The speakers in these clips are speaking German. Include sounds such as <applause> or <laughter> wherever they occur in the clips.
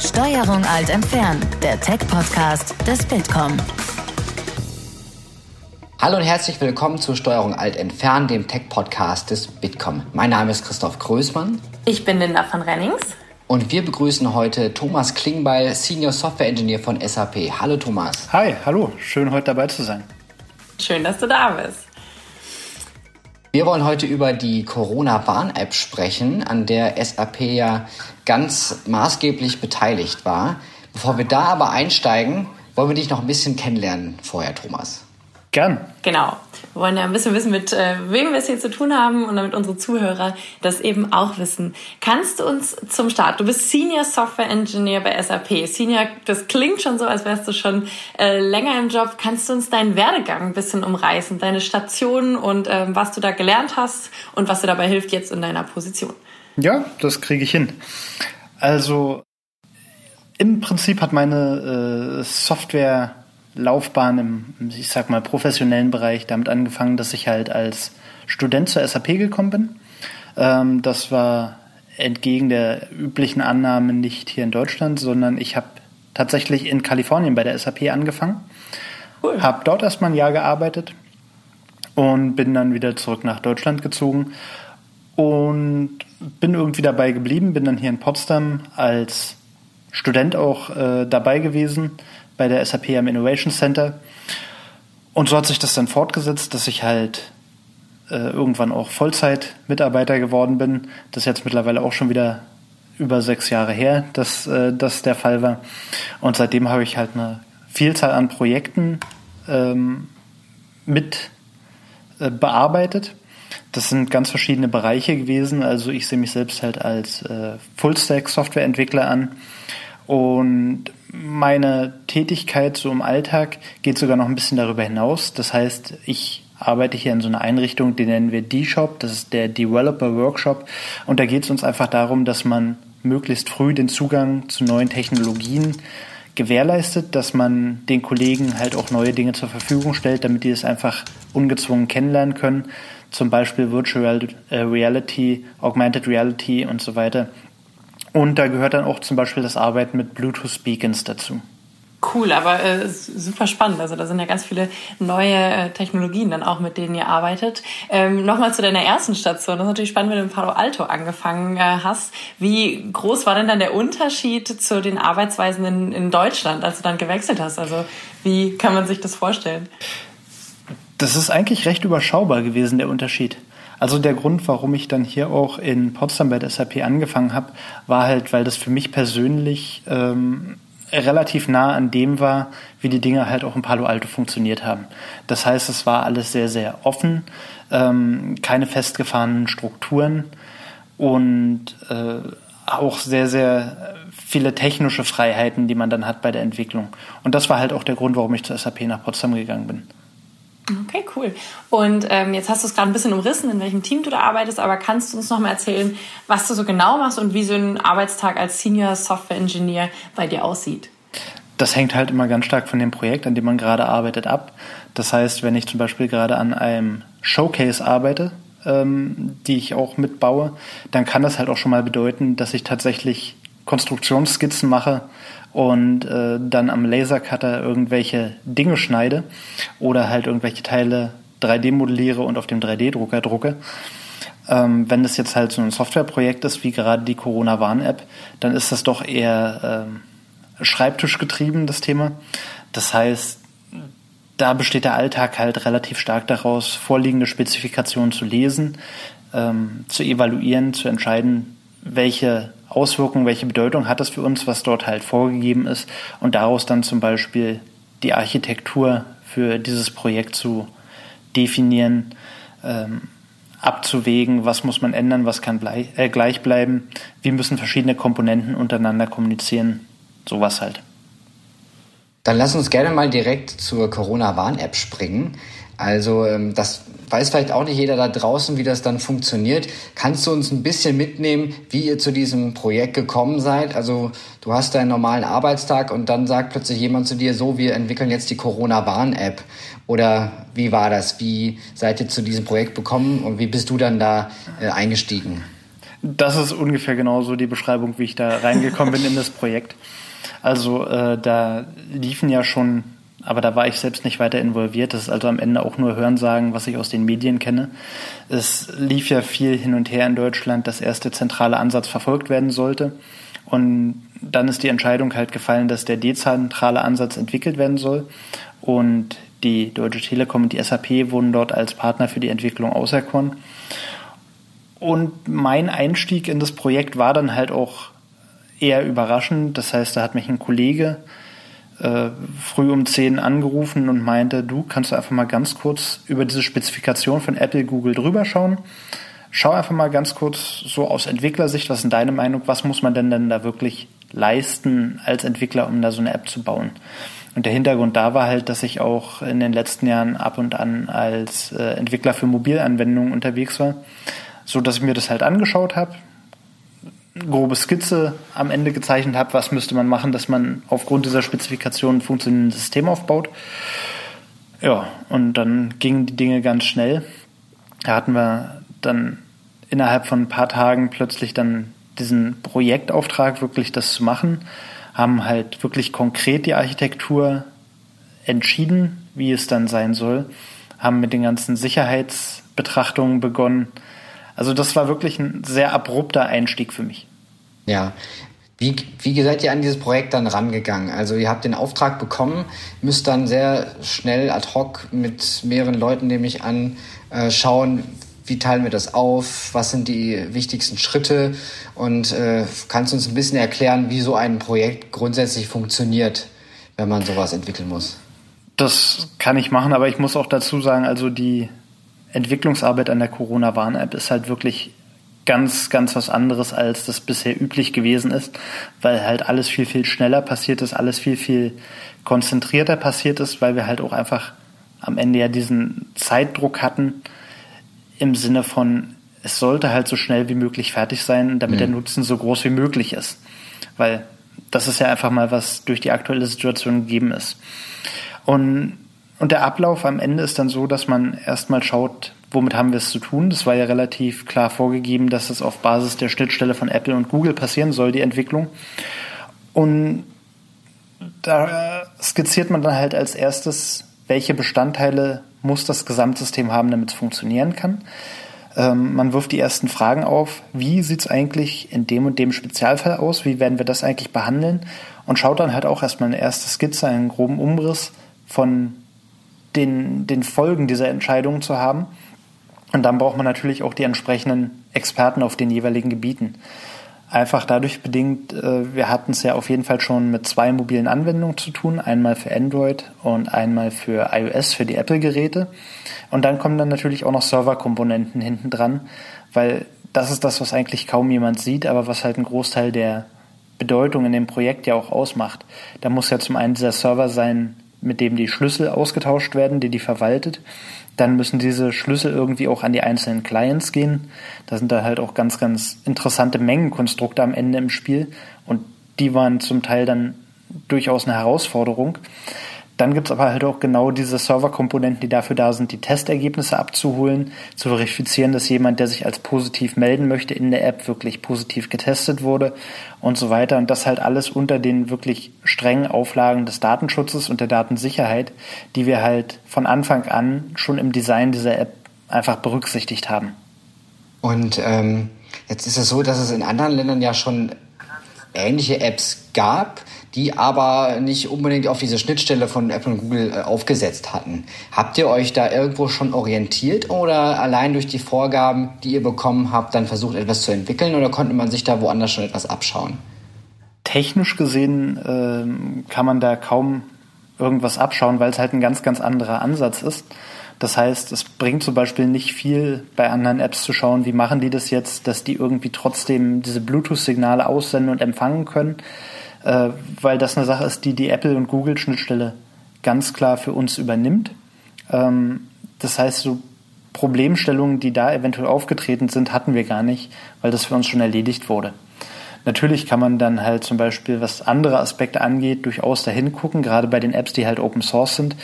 Steuerung alt entfernen, der Tech-Podcast des Bitkom. Hallo und herzlich willkommen zu Steuerung alt entfernen, dem Tech-Podcast des Bitkom. Mein Name ist Christoph Größmann. Ich bin Linda von Rennings. Und wir begrüßen heute Thomas Klingbeil, Senior Software Engineer von SAP. Hallo Thomas. Hi, hallo. Schön heute dabei zu sein. Schön, dass du da bist. Wir wollen heute über die Corona-Warn-App sprechen, an der SAP ja ganz maßgeblich beteiligt war. Bevor wir da aber einsteigen, wollen wir dich noch ein bisschen kennenlernen vorher, Thomas. Gern. Genau. Wir wollen ja ein bisschen wissen, mit äh, wem wir es hier zu tun haben und damit unsere Zuhörer das eben auch wissen. Kannst du uns zum Start, du bist Senior Software Engineer bei SAP. Senior, das klingt schon so, als wärst du schon äh, länger im Job. Kannst du uns deinen Werdegang ein bisschen umreißen, deine Stationen und ähm, was du da gelernt hast und was dir dabei hilft jetzt in deiner Position? Ja, das kriege ich hin. Also im Prinzip hat meine äh, Software Laufbahn im, ich sag mal, professionellen Bereich damit angefangen, dass ich halt als Student zur SAP gekommen bin. Ähm, das war entgegen der üblichen Annahme nicht hier in Deutschland, sondern ich habe tatsächlich in Kalifornien bei der SAP angefangen. Cool. Habe dort erstmal ein Jahr gearbeitet und bin dann wieder zurück nach Deutschland gezogen und bin irgendwie dabei geblieben, bin dann hier in Potsdam als Student auch äh, dabei gewesen bei der SAP am Innovation Center. Und so hat sich das dann fortgesetzt, dass ich halt äh, irgendwann auch Vollzeit-Mitarbeiter geworden bin. Das ist jetzt mittlerweile auch schon wieder über sechs Jahre her, dass äh, das der Fall war. Und seitdem habe ich halt eine Vielzahl an Projekten ähm, mit äh, bearbeitet. Das sind ganz verschiedene Bereiche gewesen. Also ich sehe mich selbst halt als äh, Full-Stack-Softwareentwickler an. Und meine Tätigkeit so im Alltag geht sogar noch ein bisschen darüber hinaus. Das heißt, ich arbeite hier in so einer Einrichtung, die nennen wir D-Shop, das ist der Developer Workshop. Und da geht es uns einfach darum, dass man möglichst früh den Zugang zu neuen Technologien gewährleistet, dass man den Kollegen halt auch neue Dinge zur Verfügung stellt, damit die es einfach ungezwungen kennenlernen können. Zum Beispiel Virtual äh, Reality, Augmented Reality und so weiter. Und da gehört dann auch zum Beispiel das Arbeiten mit Bluetooth-Beacons dazu. Cool, aber äh, super spannend. Also da sind ja ganz viele neue äh, Technologien dann auch, mit denen ihr arbeitet. Ähm, Nochmal zu deiner ersten Station. Das ist natürlich spannend, wenn du in Palo Alto angefangen äh, hast. Wie groß war denn dann der Unterschied zu den Arbeitsweisen in, in Deutschland, als du dann gewechselt hast? Also wie kann man sich das vorstellen? Das ist eigentlich recht überschaubar gewesen, der Unterschied. Also der Grund, warum ich dann hier auch in Potsdam bei der SAP angefangen habe, war halt, weil das für mich persönlich ähm, relativ nah an dem war, wie die Dinge halt auch in Palo Alto funktioniert haben. Das heißt, es war alles sehr, sehr offen, ähm, keine festgefahrenen Strukturen und äh, auch sehr, sehr viele technische Freiheiten, die man dann hat bei der Entwicklung. Und das war halt auch der Grund, warum ich zur SAP nach Potsdam gegangen bin. Okay, cool. Und ähm, jetzt hast du es gerade ein bisschen umrissen, in welchem Team du da arbeitest, aber kannst du uns noch mal erzählen, was du so genau machst und wie so ein Arbeitstag als Senior Software Engineer bei dir aussieht? Das hängt halt immer ganz stark von dem Projekt, an dem man gerade arbeitet, ab. Das heißt, wenn ich zum Beispiel gerade an einem Showcase arbeite, ähm, die ich auch mitbaue, dann kann das halt auch schon mal bedeuten, dass ich tatsächlich Konstruktionsskizzen mache und äh, dann am Lasercutter irgendwelche Dinge schneide oder halt irgendwelche Teile 3D modelliere und auf dem 3D-Drucker drucke. Ähm, wenn das jetzt halt so ein Softwareprojekt ist, wie gerade die Corona-Warn-App, dann ist das doch eher ähm, schreibtischgetrieben, das Thema. Das heißt, da besteht der Alltag halt relativ stark daraus, vorliegende Spezifikationen zu lesen, ähm, zu evaluieren, zu entscheiden, welche Auswirkungen, welche Bedeutung hat das für uns, was dort halt vorgegeben ist und daraus dann zum Beispiel die Architektur für dieses Projekt zu definieren, ähm, abzuwägen, was muss man ändern, was kann blei äh, gleich bleiben, wie müssen verschiedene Komponenten untereinander kommunizieren, sowas halt. Dann lass uns gerne mal direkt zur Corona-Warn-App springen. Also ähm, das weiß vielleicht auch nicht jeder da draußen, wie das dann funktioniert. Kannst du uns ein bisschen mitnehmen, wie ihr zu diesem Projekt gekommen seid? Also du hast deinen normalen Arbeitstag und dann sagt plötzlich jemand zu dir, so, wir entwickeln jetzt die Corona-Warn-App. Oder wie war das? Wie seid ihr zu diesem Projekt gekommen und wie bist du dann da äh, eingestiegen? Das ist ungefähr genauso die Beschreibung, wie ich da reingekommen bin in das Projekt. Also äh, da liefen ja schon, aber da war ich selbst nicht weiter involviert. Das ist also am Ende auch nur Hörensagen, was ich aus den Medien kenne. Es lief ja viel hin und her in Deutschland, dass erst der zentrale Ansatz verfolgt werden sollte. Und dann ist die Entscheidung halt gefallen, dass der dezentrale Ansatz entwickelt werden soll. Und die Deutsche Telekom und die SAP wurden dort als Partner für die Entwicklung auserkoren. Und mein Einstieg in das Projekt war dann halt auch eher überraschend. Das heißt, da hat mich ein Kollege äh, früh um 10 angerufen und meinte, du kannst du einfach mal ganz kurz über diese Spezifikation von Apple, Google drüber schauen. Schau einfach mal ganz kurz so aus Entwicklersicht, was ist deine Meinung, was muss man denn denn da wirklich leisten als Entwickler, um da so eine App zu bauen? Und der Hintergrund da war halt, dass ich auch in den letzten Jahren ab und an als äh, Entwickler für Mobilanwendungen unterwegs war, so dass ich mir das halt angeschaut habe, grobe Skizze am Ende gezeichnet habe, was müsste man machen, dass man aufgrund dieser Spezifikation ein funktionierendes System aufbaut. Ja, und dann gingen die Dinge ganz schnell. Da hatten wir dann innerhalb von ein paar Tagen plötzlich dann diesen Projektauftrag, wirklich das zu machen, haben halt wirklich konkret die Architektur entschieden, wie es dann sein soll, haben mit den ganzen Sicherheitsbetrachtungen begonnen, also das war wirklich ein sehr abrupter Einstieg für mich. Ja. Wie, wie seid ihr an dieses Projekt dann rangegangen? Also ihr habt den Auftrag bekommen, müsst dann sehr schnell ad hoc mit mehreren Leuten, nehme ich an, äh, schauen, wie teilen wir das auf, was sind die wichtigsten Schritte und äh, kannst du uns ein bisschen erklären, wie so ein Projekt grundsätzlich funktioniert, wenn man sowas entwickeln muss? Das kann ich machen, aber ich muss auch dazu sagen, also die Entwicklungsarbeit an der Corona-Warn-App ist halt wirklich ganz, ganz was anderes, als das bisher üblich gewesen ist, weil halt alles viel, viel schneller passiert ist, alles viel, viel konzentrierter passiert ist, weil wir halt auch einfach am Ende ja diesen Zeitdruck hatten im Sinne von, es sollte halt so schnell wie möglich fertig sein, damit mhm. der Nutzen so groß wie möglich ist. Weil das ist ja einfach mal, was durch die aktuelle Situation gegeben ist. Und und der Ablauf am Ende ist dann so, dass man erstmal schaut, womit haben wir es zu tun. Das war ja relativ klar vorgegeben, dass es auf Basis der Schnittstelle von Apple und Google passieren soll, die Entwicklung. Und da skizziert man dann halt als erstes, welche Bestandteile muss das Gesamtsystem haben, damit es funktionieren kann. Ähm, man wirft die ersten Fragen auf, wie sieht es eigentlich in dem und dem Spezialfall aus, wie werden wir das eigentlich behandeln und schaut dann halt auch erstmal eine erste Skizze, einen groben Umriss von den, den Folgen dieser Entscheidungen zu haben. Und dann braucht man natürlich auch die entsprechenden Experten auf den jeweiligen Gebieten. Einfach dadurch bedingt, äh, wir hatten es ja auf jeden Fall schon mit zwei mobilen Anwendungen zu tun, einmal für Android und einmal für iOS, für die Apple-Geräte. Und dann kommen dann natürlich auch noch Serverkomponenten hinten dran, weil das ist das, was eigentlich kaum jemand sieht, aber was halt ein Großteil der Bedeutung in dem Projekt ja auch ausmacht. Da muss ja zum einen dieser Server sein, mit dem die Schlüssel ausgetauscht werden, die die verwaltet. Dann müssen diese Schlüssel irgendwie auch an die einzelnen Clients gehen. Da sind da halt auch ganz, ganz interessante Mengenkonstrukte am Ende im Spiel und die waren zum Teil dann durchaus eine Herausforderung. Dann gibt's aber halt auch genau diese Serverkomponenten, die dafür da sind, die Testergebnisse abzuholen, zu verifizieren, dass jemand, der sich als positiv melden möchte, in der App wirklich positiv getestet wurde und so weiter. Und das halt alles unter den wirklich strengen Auflagen des Datenschutzes und der Datensicherheit, die wir halt von Anfang an schon im Design dieser App einfach berücksichtigt haben. Und ähm, jetzt ist es so, dass es in anderen Ländern ja schon ähnliche Apps gab, die aber nicht unbedingt auf diese Schnittstelle von Apple und Google äh, aufgesetzt hatten. Habt ihr euch da irgendwo schon orientiert oder allein durch die Vorgaben, die ihr bekommen habt, dann versucht etwas zu entwickeln oder konnte man sich da woanders schon etwas abschauen? Technisch gesehen ähm, kann man da kaum irgendwas abschauen, weil es halt ein ganz, ganz anderer Ansatz ist. Das heißt, es bringt zum Beispiel nicht viel, bei anderen Apps zu schauen, wie machen die das jetzt, dass die irgendwie trotzdem diese Bluetooth-Signale aussenden und empfangen können äh, weil das eine Sache ist, die die Apple- und Google-Schnittstelle ganz klar für uns übernimmt. Ähm, das heißt, so Problemstellungen, die da eventuell aufgetreten sind, hatten wir gar nicht, weil das für uns schon erledigt wurde. Natürlich kann man dann halt zum Beispiel, was andere Aspekte angeht, durchaus dahin gucken, gerade bei den Apps, die halt Open Source sind.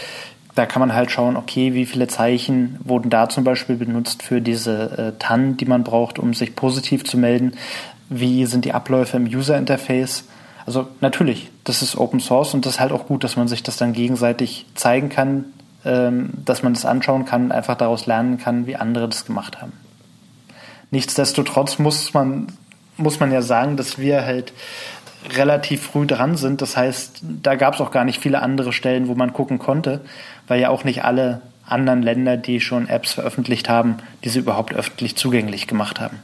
da kann man halt schauen, okay, wie viele Zeichen wurden da zum Beispiel benutzt für diese äh, TAN, die man braucht, um sich positiv zu melden. Wie sind die Abläufe im User Interface? Also natürlich, das ist Open Source und das ist halt auch gut, dass man sich das dann gegenseitig zeigen kann, ähm, dass man das anschauen kann und einfach daraus lernen kann, wie andere das gemacht haben. Nichtsdestotrotz muss man, muss man ja sagen, dass wir halt relativ früh dran sind. Das heißt, da gab es auch gar nicht viele andere Stellen, wo man gucken konnte, weil ja auch nicht alle anderen Länder, die schon Apps veröffentlicht haben, diese überhaupt öffentlich zugänglich gemacht haben.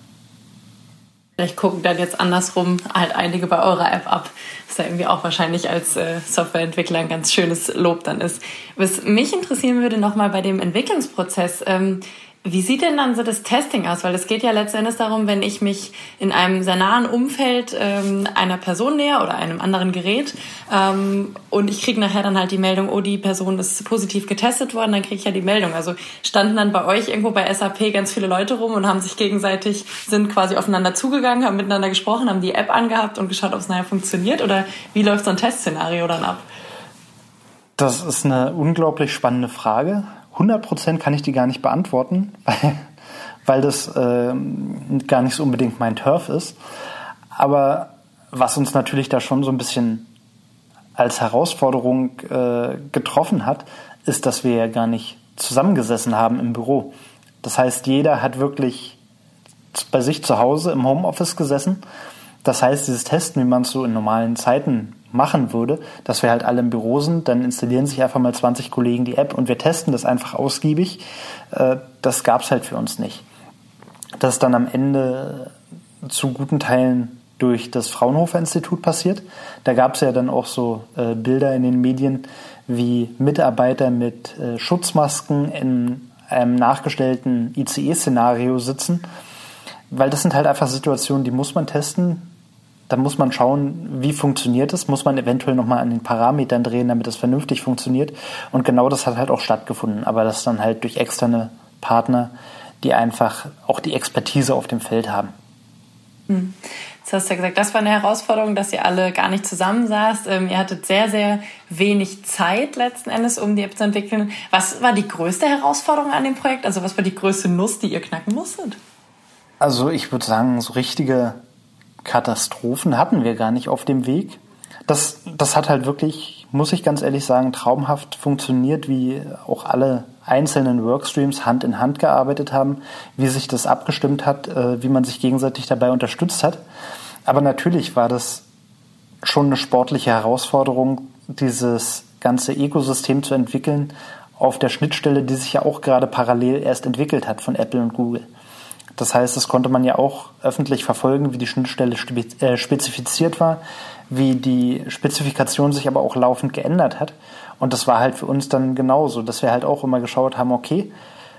Vielleicht gucken dann jetzt andersrum halt einige bei eurer App ab. Was ja irgendwie auch wahrscheinlich als äh, Softwareentwickler ein ganz schönes Lob dann ist. Was mich interessieren würde nochmal bei dem Entwicklungsprozess. Ähm, wie sieht denn dann so das Testing aus? Weil es geht ja letztendlich darum, wenn ich mich in einem sehr nahen Umfeld ähm, einer Person näher oder einem anderen Gerät ähm, und ich kriege nachher dann halt die Meldung, oh, die Person ist positiv getestet worden, dann kriege ich ja die Meldung. Also standen dann bei euch irgendwo bei SAP ganz viele Leute rum und haben sich gegenseitig, sind quasi aufeinander zugegangen, haben miteinander gesprochen, haben die App angehabt und geschaut, ob es nachher funktioniert? Oder wie läuft so ein Testszenario dann ab? Das ist eine unglaublich spannende Frage. 100% kann ich die gar nicht beantworten, <laughs> weil, weil das äh, gar nicht so unbedingt mein Turf ist. Aber was uns natürlich da schon so ein bisschen als Herausforderung äh, getroffen hat, ist, dass wir ja gar nicht zusammengesessen haben im Büro. Das heißt, jeder hat wirklich bei sich zu Hause im Homeoffice gesessen. Das heißt, dieses Testen, wie man es so in normalen Zeiten machen würde, dass wir halt alle im Büro sind, dann installieren sich einfach mal 20 Kollegen die App und wir testen das einfach ausgiebig. Äh, das gab es halt für uns nicht. Das ist dann am Ende zu guten Teilen durch das Fraunhofer Institut passiert. Da gab es ja dann auch so äh, Bilder in den Medien, wie Mitarbeiter mit äh, Schutzmasken in einem nachgestellten ICE-Szenario sitzen. Weil das sind halt einfach Situationen, die muss man testen da muss man schauen, wie funktioniert es, muss man eventuell nochmal an den Parametern drehen, damit es vernünftig funktioniert. Und genau das hat halt auch stattgefunden, aber das dann halt durch externe Partner, die einfach auch die Expertise auf dem Feld haben. Hm. Jetzt hast du ja gesagt, das war eine Herausforderung, dass ihr alle gar nicht zusammensaßt. Ähm, ihr hattet sehr, sehr wenig Zeit letzten Endes, um die App zu entwickeln. Was war die größte Herausforderung an dem Projekt? Also was war die größte Nuss, die ihr knacken musstet? Also ich würde sagen, so richtige Katastrophen hatten wir gar nicht auf dem Weg. Das, das hat halt wirklich, muss ich ganz ehrlich sagen, traumhaft funktioniert, wie auch alle einzelnen Workstreams Hand in Hand gearbeitet haben, wie sich das abgestimmt hat, äh, wie man sich gegenseitig dabei unterstützt hat. Aber natürlich war das schon eine sportliche Herausforderung, dieses ganze Ökosystem zu entwickeln auf der Schnittstelle, die sich ja auch gerade parallel erst entwickelt hat von Apple und Google. Das heißt, das konnte man ja auch öffentlich verfolgen, wie die Schnittstelle äh, spezifiziert war, wie die Spezifikation sich aber auch laufend geändert hat. Und das war halt für uns dann genauso, dass wir halt auch immer geschaut haben, okay,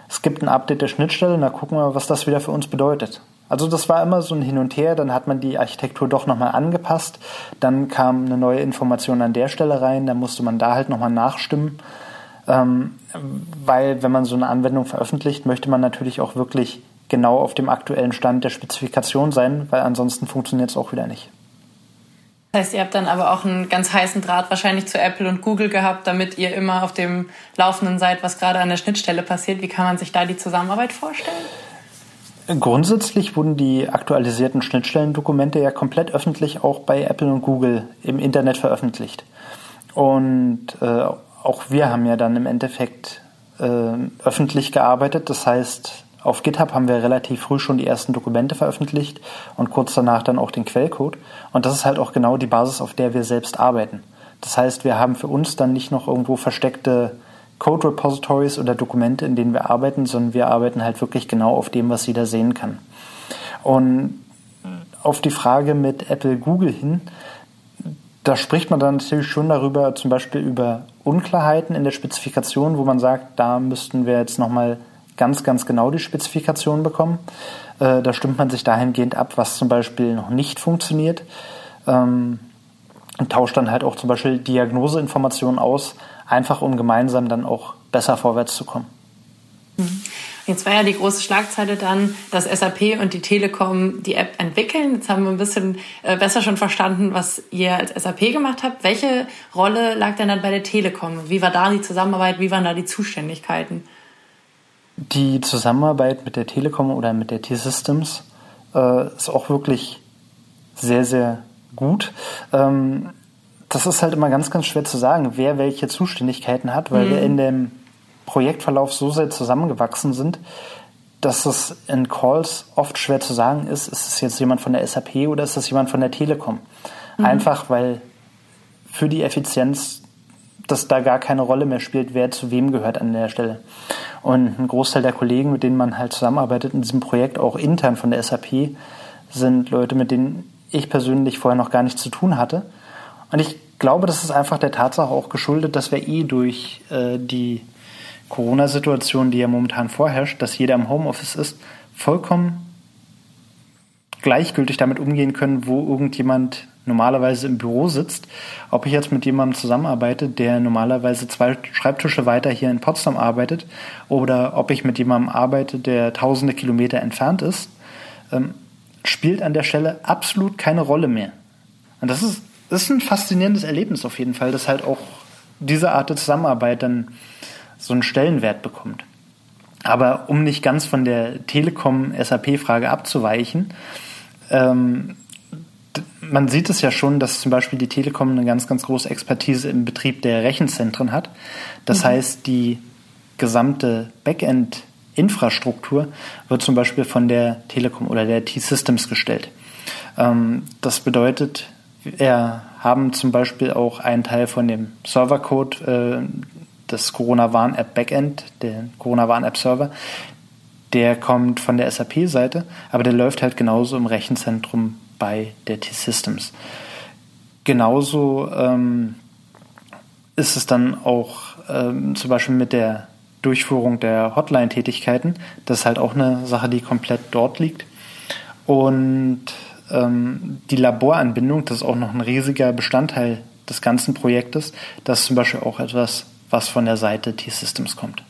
es gibt ein Update der Schnittstelle, na gucken wir, was das wieder für uns bedeutet. Also das war immer so ein Hin und Her, dann hat man die Architektur doch nochmal angepasst, dann kam eine neue Information an der Stelle rein, dann musste man da halt nochmal nachstimmen. Ähm, weil wenn man so eine Anwendung veröffentlicht, möchte man natürlich auch wirklich genau auf dem aktuellen Stand der Spezifikation sein, weil ansonsten funktioniert es auch wieder nicht. Das heißt, ihr habt dann aber auch einen ganz heißen Draht wahrscheinlich zu Apple und Google gehabt, damit ihr immer auf dem Laufenden seid, was gerade an der Schnittstelle passiert. Wie kann man sich da die Zusammenarbeit vorstellen? Grundsätzlich wurden die aktualisierten Schnittstellendokumente ja komplett öffentlich auch bei Apple und Google im Internet veröffentlicht. Und äh, auch wir haben ja dann im Endeffekt äh, öffentlich gearbeitet. Das heißt, auf GitHub haben wir relativ früh schon die ersten Dokumente veröffentlicht und kurz danach dann auch den Quellcode. Und das ist halt auch genau die Basis, auf der wir selbst arbeiten. Das heißt, wir haben für uns dann nicht noch irgendwo versteckte Code Repositories oder Dokumente, in denen wir arbeiten, sondern wir arbeiten halt wirklich genau auf dem, was jeder sehen kann. Und auf die Frage mit Apple Google hin, da spricht man dann natürlich schon darüber, zum Beispiel über Unklarheiten in der Spezifikation, wo man sagt, da müssten wir jetzt nochmal ganz, ganz genau die Spezifikation bekommen. Äh, da stimmt man sich dahingehend ab, was zum Beispiel noch nicht funktioniert. Ähm, und tauscht dann halt auch zum Beispiel Diagnoseinformationen aus, einfach um gemeinsam dann auch besser vorwärts zu kommen. Mhm. Jetzt war ja die große Schlagzeile dann, dass SAP und die Telekom die App entwickeln. Jetzt haben wir ein bisschen äh, besser schon verstanden, was ihr als SAP gemacht habt. Welche Rolle lag denn dann bei der Telekom? Wie war da die Zusammenarbeit? Wie waren da die Zuständigkeiten? Die Zusammenarbeit mit der Telekom oder mit der T-Systems äh, ist auch wirklich sehr, sehr gut. Ähm, das ist halt immer ganz, ganz schwer zu sagen, wer welche Zuständigkeiten hat, weil mhm. wir in dem Projektverlauf so sehr zusammengewachsen sind, dass es in Calls oft schwer zu sagen ist, ist es jetzt jemand von der SAP oder ist es jemand von der Telekom? Mhm. Einfach weil für die Effizienz das da gar keine Rolle mehr spielt, wer zu wem gehört an der Stelle. Und ein Großteil der Kollegen, mit denen man halt zusammenarbeitet in diesem Projekt, auch intern von der SAP, sind Leute, mit denen ich persönlich vorher noch gar nichts zu tun hatte. Und ich glaube, das ist einfach der Tatsache auch geschuldet, dass wir eh durch äh, die Corona-Situation, die ja momentan vorherrscht, dass jeder im Homeoffice ist, vollkommen gleichgültig damit umgehen können, wo irgendjemand normalerweise im Büro sitzt. Ob ich jetzt mit jemandem zusammenarbeite, der normalerweise zwei Schreibtische weiter hier in Potsdam arbeitet, oder ob ich mit jemandem arbeite, der tausende Kilometer entfernt ist, ähm, spielt an der Stelle absolut keine Rolle mehr. Und das ist, ist ein faszinierendes Erlebnis auf jeden Fall, dass halt auch diese Art der Zusammenarbeit dann so einen Stellenwert bekommt. Aber um nicht ganz von der Telekom-SAP-Frage abzuweichen, ähm, man sieht es ja schon, dass zum Beispiel die Telekom eine ganz, ganz große Expertise im Betrieb der Rechenzentren hat. Das mhm. heißt, die gesamte Backend-Infrastruktur wird zum Beispiel von der Telekom oder der T-Systems gestellt. Ähm, das bedeutet, wir haben zum Beispiel auch einen Teil von dem Servercode äh, des Corona-Warn-App Backend, der Corona-Warn-App-Server, der kommt von der SAP-Seite, aber der läuft halt genauso im Rechenzentrum bei der T-Systems. Genauso ähm, ist es dann auch ähm, zum Beispiel mit der Durchführung der Hotline-Tätigkeiten. Das ist halt auch eine Sache, die komplett dort liegt. Und ähm, die Laboranbindung, das ist auch noch ein riesiger Bestandteil des ganzen Projektes. Das ist zum Beispiel auch etwas, was von der Seite T-Systems kommt.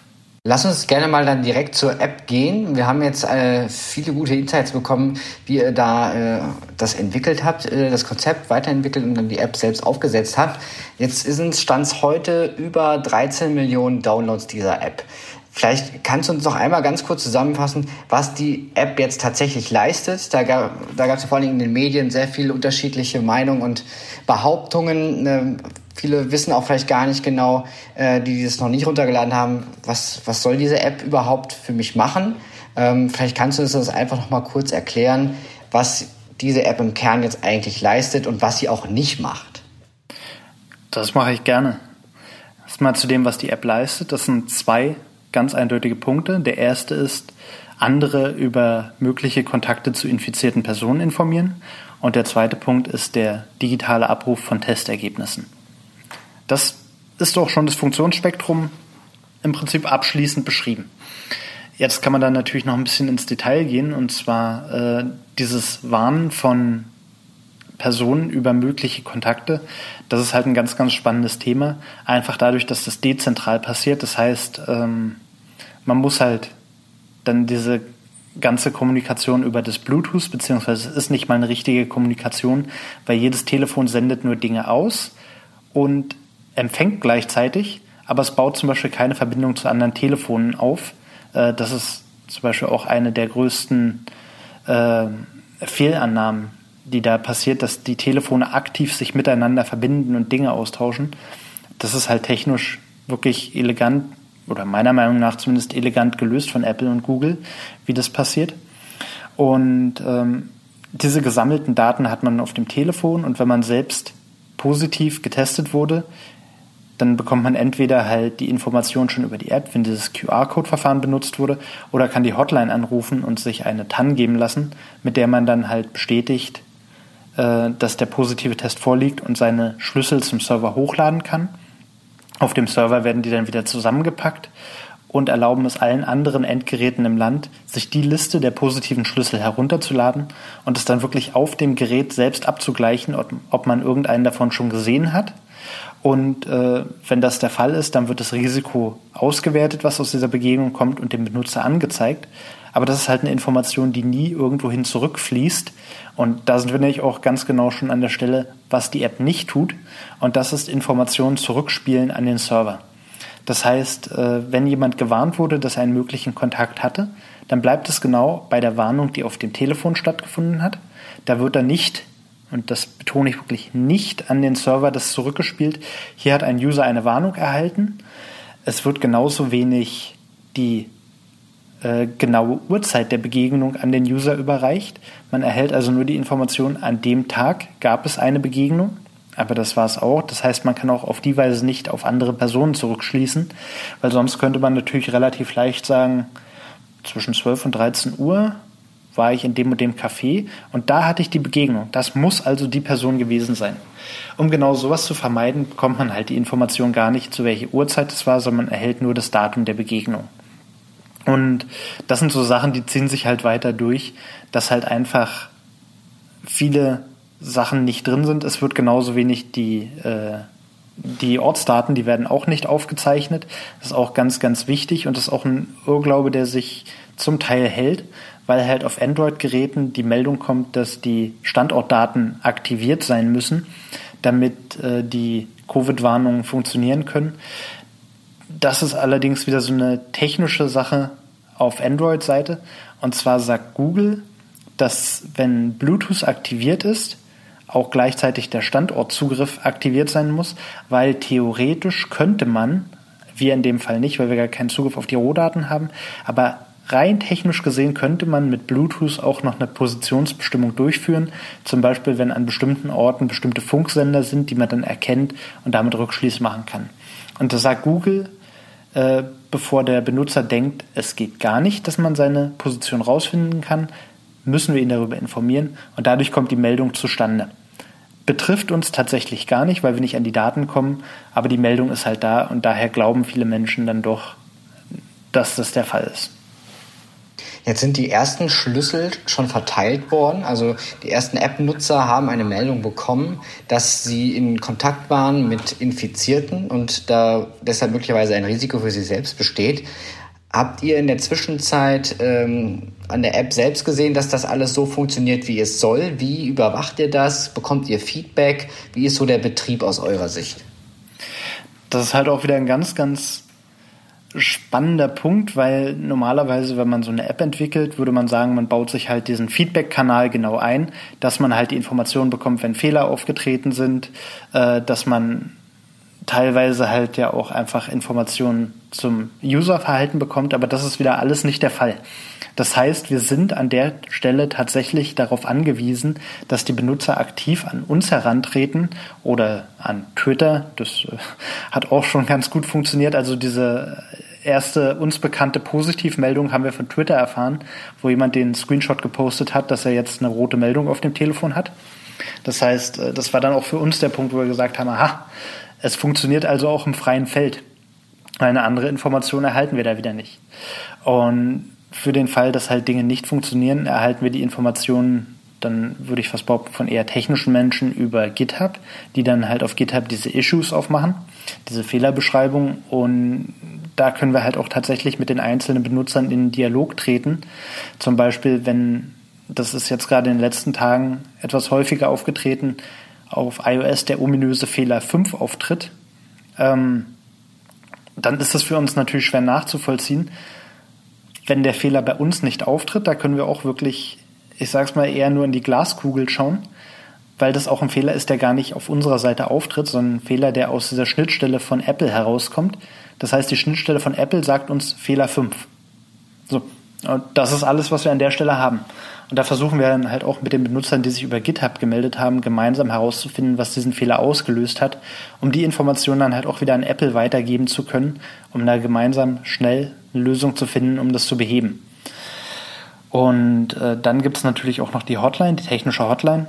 Lass uns gerne mal dann direkt zur App gehen. Wir haben jetzt äh, viele gute Insights bekommen, wie ihr da äh, das entwickelt habt, äh, das Konzept weiterentwickelt und dann die App selbst aufgesetzt habt. Jetzt sind es Stands heute über 13 Millionen Downloads dieser App. Vielleicht kannst du uns noch einmal ganz kurz zusammenfassen, was die App jetzt tatsächlich leistet. Da gab da es ja vor allem in den Medien sehr viele unterschiedliche Meinungen und Behauptungen. Viele wissen auch vielleicht gar nicht genau, äh, die das noch nicht runtergeladen haben, was, was soll diese App überhaupt für mich machen. Ähm, vielleicht kannst du uns das einfach noch mal kurz erklären, was diese App im Kern jetzt eigentlich leistet und was sie auch nicht macht. Das mache ich gerne. Erstmal zu dem, was die App leistet. Das sind zwei ganz eindeutige Punkte. Der erste ist, andere über mögliche Kontakte zu infizierten Personen informieren. Und der zweite Punkt ist der digitale Abruf von Testergebnissen. Das ist doch schon das Funktionsspektrum im Prinzip abschließend beschrieben. Jetzt kann man dann natürlich noch ein bisschen ins Detail gehen und zwar äh, dieses Warnen von Personen über mögliche Kontakte. Das ist halt ein ganz, ganz spannendes Thema. Einfach dadurch, dass das dezentral passiert. Das heißt, ähm, man muss halt dann diese ganze Kommunikation über das Bluetooth, beziehungsweise es ist nicht mal eine richtige Kommunikation, weil jedes Telefon sendet nur Dinge aus und empfängt gleichzeitig, aber es baut zum Beispiel keine Verbindung zu anderen Telefonen auf. Äh, das ist zum Beispiel auch eine der größten äh, Fehlannahmen, die da passiert, dass die Telefone aktiv sich miteinander verbinden und Dinge austauschen. Das ist halt technisch wirklich elegant oder meiner Meinung nach zumindest elegant gelöst von Apple und Google, wie das passiert. Und ähm, diese gesammelten Daten hat man auf dem Telefon und wenn man selbst positiv getestet wurde, dann bekommt man entweder halt die Information schon über die App, wenn dieses QR-Code-Verfahren benutzt wurde, oder kann die Hotline anrufen und sich eine TAN geben lassen, mit der man dann halt bestätigt, äh, dass der positive Test vorliegt und seine Schlüssel zum Server hochladen kann. Auf dem Server werden die dann wieder zusammengepackt und erlauben es allen anderen Endgeräten im Land, sich die Liste der positiven Schlüssel herunterzuladen und es dann wirklich auf dem Gerät selbst abzugleichen, ob, ob man irgendeinen davon schon gesehen hat Und äh, wenn das der Fall ist, dann wird das Risiko ausgewertet, was aus dieser Begegnung kommt und dem Benutzer angezeigt. Aber das ist halt eine Information, die nie irgendwohin zurückfließt. Und da sind wir nämlich auch ganz genau schon an der Stelle, was die App nicht tut. Und das ist Informationen zurückspielen an den Server. Das heißt, äh, wenn jemand gewarnt wurde, dass er einen möglichen Kontakt hatte, dann bleibt es genau bei der Warnung, die auf dem Telefon stattgefunden hat. Da wird er nicht, und das betone ich wirklich nicht, an den Server das zurückgespielt. Hier hat ein User eine Warnung erhalten. Es wird genauso wenig die äh, genaue Uhrzeit der Begegnung an den User überreicht. Man erhält also nur die Information, an dem Tag gab es eine Begegnung, aber das war es auch. Das heißt, man kann auch auf die Weise nicht auf andere Personen zurückschließen, weil sonst könnte man natürlich relativ leicht sagen, zwischen 12 und 13 Uhr war ich in dem und dem Café und da hatte ich die Begegnung. Das muss also die Person gewesen sein. Um genau sowas zu vermeiden, bekommt man halt die Information gar nicht, zu welcher Uhrzeit es war, sondern man erhält nur das Datum der Begegnung. Und das sind so Sachen, die ziehen sich halt weiter durch, dass halt einfach viele Sachen nicht drin sind. Es wird genauso wenig die, äh, die Ortsdaten, die werden auch nicht aufgezeichnet. Das ist auch ganz, ganz wichtig und das ist auch ein Irrglaube, der sich zum Teil hält, weil halt auf Android-Geräten die Meldung kommt, dass die Standortdaten aktiviert sein müssen, damit äh, die Covid-Warnungen funktionieren können. Das ist allerdings wieder so eine technische Sache auf Android-Seite. Und zwar sagt Google, dass wenn Bluetooth aktiviert ist, auch gleichzeitig der Standortzugriff aktiviert sein muss, weil theoretisch könnte man, wir in dem Fall nicht, weil wir gar keinen Zugriff auf die Rohdaten haben, aber rein technisch gesehen könnte man mit Bluetooth auch noch eine Positionsbestimmung durchführen. Zum Beispiel, wenn an bestimmten Orten bestimmte Funksender sind, die man dann erkennt und damit Rückschlüsse machen kann. Und das sagt Google, äh, bevor der Benutzer denkt, es geht gar nicht, dass man seine Position rausfinden kann, müssen wir ihn darüber informieren und dadurch kommt die Meldung zustande. Betrifft uns tatsächlich gar nicht, weil wir nicht an die Daten kommen, aber die Meldung ist halt da und daher glauben viele Menschen dann doch, dass das der Fall ist. Jetzt sind die ersten Schlüssel schon verteilt worden. Also die ersten App-Nutzer haben eine Meldung bekommen, dass sie in Kontakt waren mit Infizierten und da deshalb möglicherweise ein Risiko für sie selbst besteht. Habt ihr in der Zwischenzeit ähm, an der App selbst gesehen, dass das alles so funktioniert, wie es soll? Wie überwacht ihr das? Bekommt ihr Feedback? Wie ist so der Betrieb aus eurer Sicht? Das ist halt auch wieder ein ganz, ganz spannender Punkt, weil normalerweise, wenn man so eine App entwickelt, würde man sagen, man baut sich halt diesen Feedback-Kanal genau ein, dass man halt die Informationen bekommt, wenn Fehler aufgetreten sind, äh, dass man teilweise halt ja auch einfach Informationen zum Userverhalten bekommt, aber das ist wieder alles nicht der Fall. Das heißt, wir sind an der Stelle tatsächlich darauf angewiesen, dass die Benutzer aktiv an uns herantreten oder an Twitter. Das äh, hat auch schon ganz gut funktioniert. Also diese erste uns bekannte Positivmeldung haben wir von Twitter erfahren, wo jemand den Screenshot gepostet hat, dass er jetzt eine rote Meldung auf dem Telefon hat. Das heißt, äh, das war dann auch für uns der Punkt, wo wir gesagt haben, aha, es funktioniert also auch im freien Feld. Eine andere Information erhalten wir da wieder nicht. Und für den Fall, dass halt Dinge nicht funktionieren, erhalten wir die Informationen dann würde ich fast behaupten, von eher technischen Menschen über GitHub, die dann halt auf GitHub diese Issues aufmachen, diese Fehlerbeschreibung und da können wir halt auch tatsächlich mit den einzelnen Benutzern in Dialog treten. Zum Beispiel, wenn, das ist jetzt gerade in den letzten Tagen etwas häufiger aufgetreten, auf iOS der ominöse Fehler 5 auftritt, ähm, dann ist das für uns natürlich schwer nachzuvollziehen, wenn der Fehler bei uns nicht auftritt, da können wir auch wirklich, ich sag's mal, eher nur in die Glaskugel schauen, weil das auch ein Fehler ist, der gar nicht auf unserer Seite auftritt, sondern ein Fehler, der aus dieser Schnittstelle von Apple herauskommt. Das heißt, die Schnittstelle von Apple sagt uns Fehler 5. So. Und das ist alles, was wir an der Stelle haben. Und da versuchen wir dann halt auch mit den Benutzern, die sich über GitHub gemeldet haben, gemeinsam herauszufinden, was diesen Fehler ausgelöst hat, um die Informationen dann halt auch wieder an Apple weitergeben zu können, um da gemeinsam schnell eine Lösung zu finden, um das zu beheben. Und äh, dann gibt es natürlich auch noch die Hotline, die technische Hotline.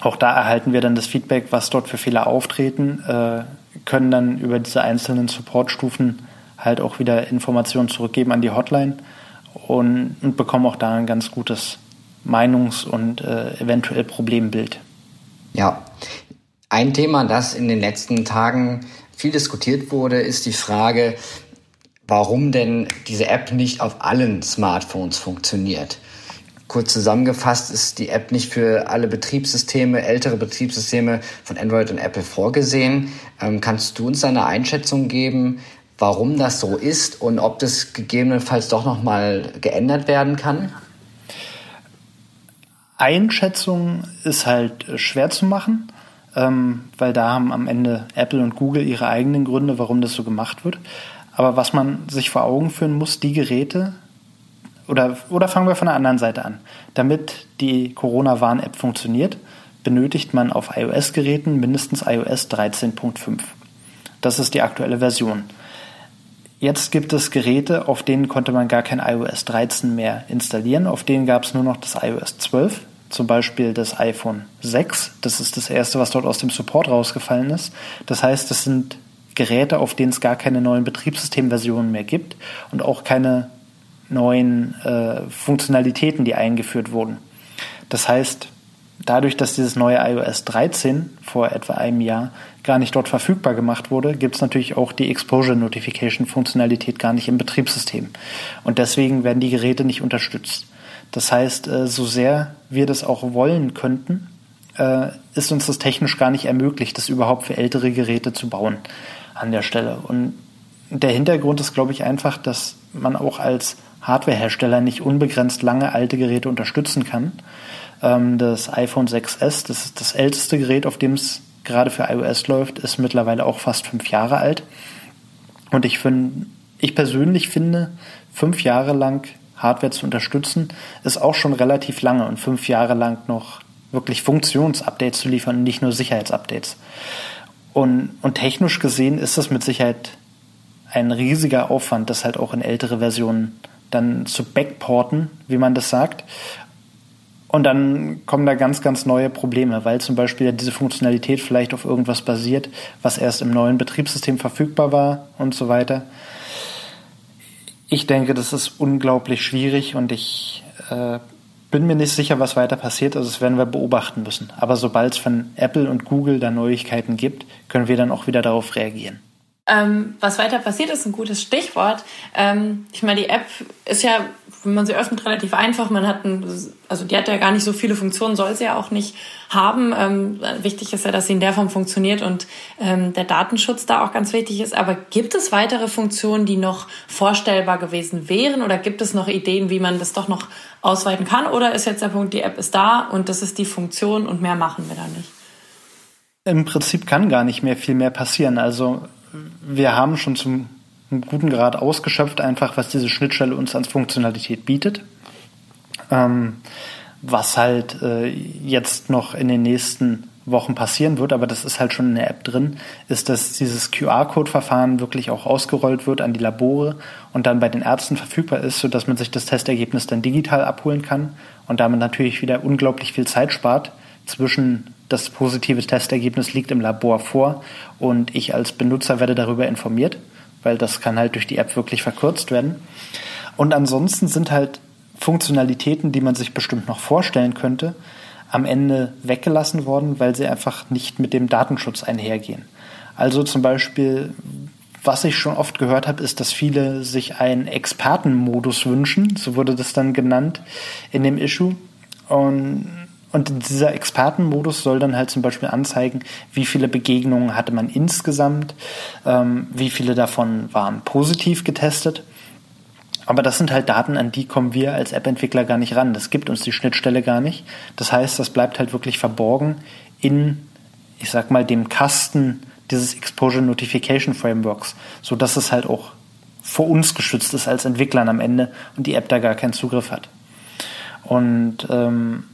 Auch da erhalten wir dann das Feedback, was dort für Fehler auftreten, äh, können dann über diese einzelnen Supportstufen halt auch wieder Informationen zurückgeben an die Hotline und, und bekommen auch da ein ganz gutes Meinungs- und äh, eventuell Problembild. Ja, Ein Thema, das in den letzten Tagen viel diskutiert wurde, ist die Frage, warum denn diese App nicht auf allen Smartphones funktioniert. Kurz zusammengefasst ist die App nicht für alle Betriebssysteme, ältere Betriebssysteme von Android und Apple vorgesehen. Ähm, kannst du uns eine Einschätzung geben, warum das so ist und ob das gegebenenfalls doch noch mal geändert werden kann? Einschätzung ist halt schwer zu machen ähm, weil da haben am Ende Apple und Google ihre eigenen Gründe, warum das so gemacht wird. Aber was man sich vor Augen führen muss, die Geräte, oder, oder fangen wir von der anderen Seite an. Damit die Corona-Warn-App funktioniert, benötigt man auf iOS-Geräten mindestens iOS 13.5. Das ist die aktuelle Version. Jetzt gibt es Geräte, auf denen konnte man gar kein iOS 13 mehr installieren. Auf denen gab es nur noch das iOS 12 zum Beispiel das iPhone 6. Das ist das erste, was dort aus dem Support rausgefallen ist. Das heißt, das sind Geräte, auf denen es gar keine neuen Betriebssystemversionen mehr gibt und auch keine neuen äh, Funktionalitäten, die eingeführt wurden. Das heißt, dadurch, dass dieses neue iOS 13 vor etwa einem Jahr gar nicht dort verfügbar gemacht wurde, gibt es natürlich auch die Exposure Notification Funktionalität gar nicht im Betriebssystem. Und deswegen werden die Geräte nicht unterstützt. Das heißt, äh, so sehr wir das auch wollen könnten, äh, ist uns das technisch gar nicht ermöglicht, das überhaupt für ältere Geräte zu bauen an der Stelle. Und der Hintergrund ist, glaube ich, einfach, dass man auch als Hardwarehersteller nicht unbegrenzt lange alte Geräte unterstützen kann. Ähm, das iPhone 6S, das ist das älteste Gerät, auf dem es gerade für iOS läuft, ist mittlerweile auch fast fünf Jahre alt. Und ich finde, ich persönlich finde, fünf Jahre lang Hardware zu unterstützen, ist auch schon relativ lange und fünf Jahre lang noch wirklich Funktionsupdates zu liefern und nicht nur Sicherheitsupdates. Und, und technisch gesehen ist das mit Sicherheit ein riesiger Aufwand, das halt auch in ältere Versionen dann zu backporten, wie man das sagt. Und dann kommen da ganz, ganz neue Probleme, weil zum Beispiel diese Funktionalität vielleicht auf irgendwas basiert, was erst im neuen Betriebssystem verfügbar war und so weiter. Ich denke, das ist unglaublich schwierig und ich äh, bin mir nicht sicher, was weiter passiert. Also das werden wir beobachten müssen. Aber sobald es von Apple und Google da Neuigkeiten gibt, können wir dann auch wieder darauf reagieren. Ähm, was weiter passiert, ist ein gutes Stichwort. Ähm, ich meine, die App ist ja, wenn man sie öffnet, relativ einfach. Man hat ein, also die hat ja gar nicht so viele Funktionen, soll sie ja auch nicht haben. Ähm, wichtig ist ja, dass sie in der Form funktioniert und ähm, der Datenschutz da auch ganz wichtig ist. Aber gibt es weitere Funktionen, die noch vorstellbar gewesen wären? Oder gibt es noch Ideen, wie man das doch noch ausweiten kann? Oder ist jetzt der Punkt, die App ist da und das ist die Funktion und mehr machen wir da nicht? Im Prinzip kann gar nicht mehr viel mehr passieren. Also wir haben schon zum guten Grad ausgeschöpft, einfach was diese Schnittstelle uns als Funktionalität bietet. Ähm, was halt äh, jetzt noch in den nächsten Wochen passieren wird, aber das ist halt schon in der App drin, ist, dass dieses QR-Code-Verfahren wirklich auch ausgerollt wird an die Labore und dann bei den Ärzten verfügbar ist, sodass man sich das Testergebnis dann digital abholen kann und damit natürlich wieder unglaublich viel Zeit spart zwischen das positive Testergebnis liegt im Labor vor und ich als Benutzer werde darüber informiert, weil das kann halt durch die App wirklich verkürzt werden. Und ansonsten sind halt Funktionalitäten, die man sich bestimmt noch vorstellen könnte, am Ende weggelassen worden, weil sie einfach nicht mit dem Datenschutz einhergehen. Also zum Beispiel, was ich schon oft gehört habe, ist, dass viele sich einen Expertenmodus wünschen, so wurde das dann genannt in dem Issue. Und und dieser Expertenmodus soll dann halt zum Beispiel anzeigen, wie viele Begegnungen hatte man insgesamt, ähm, wie viele davon waren positiv getestet. Aber das sind halt Daten, an die kommen wir als App-Entwickler gar nicht ran. Das gibt uns die Schnittstelle gar nicht. Das heißt, das bleibt halt wirklich verborgen in, ich sag mal, dem Kasten dieses Exposure Notification Frameworks, so dass es halt auch vor uns geschützt ist als Entwicklern am Ende und die App da gar keinen Zugriff hat. Und ähm,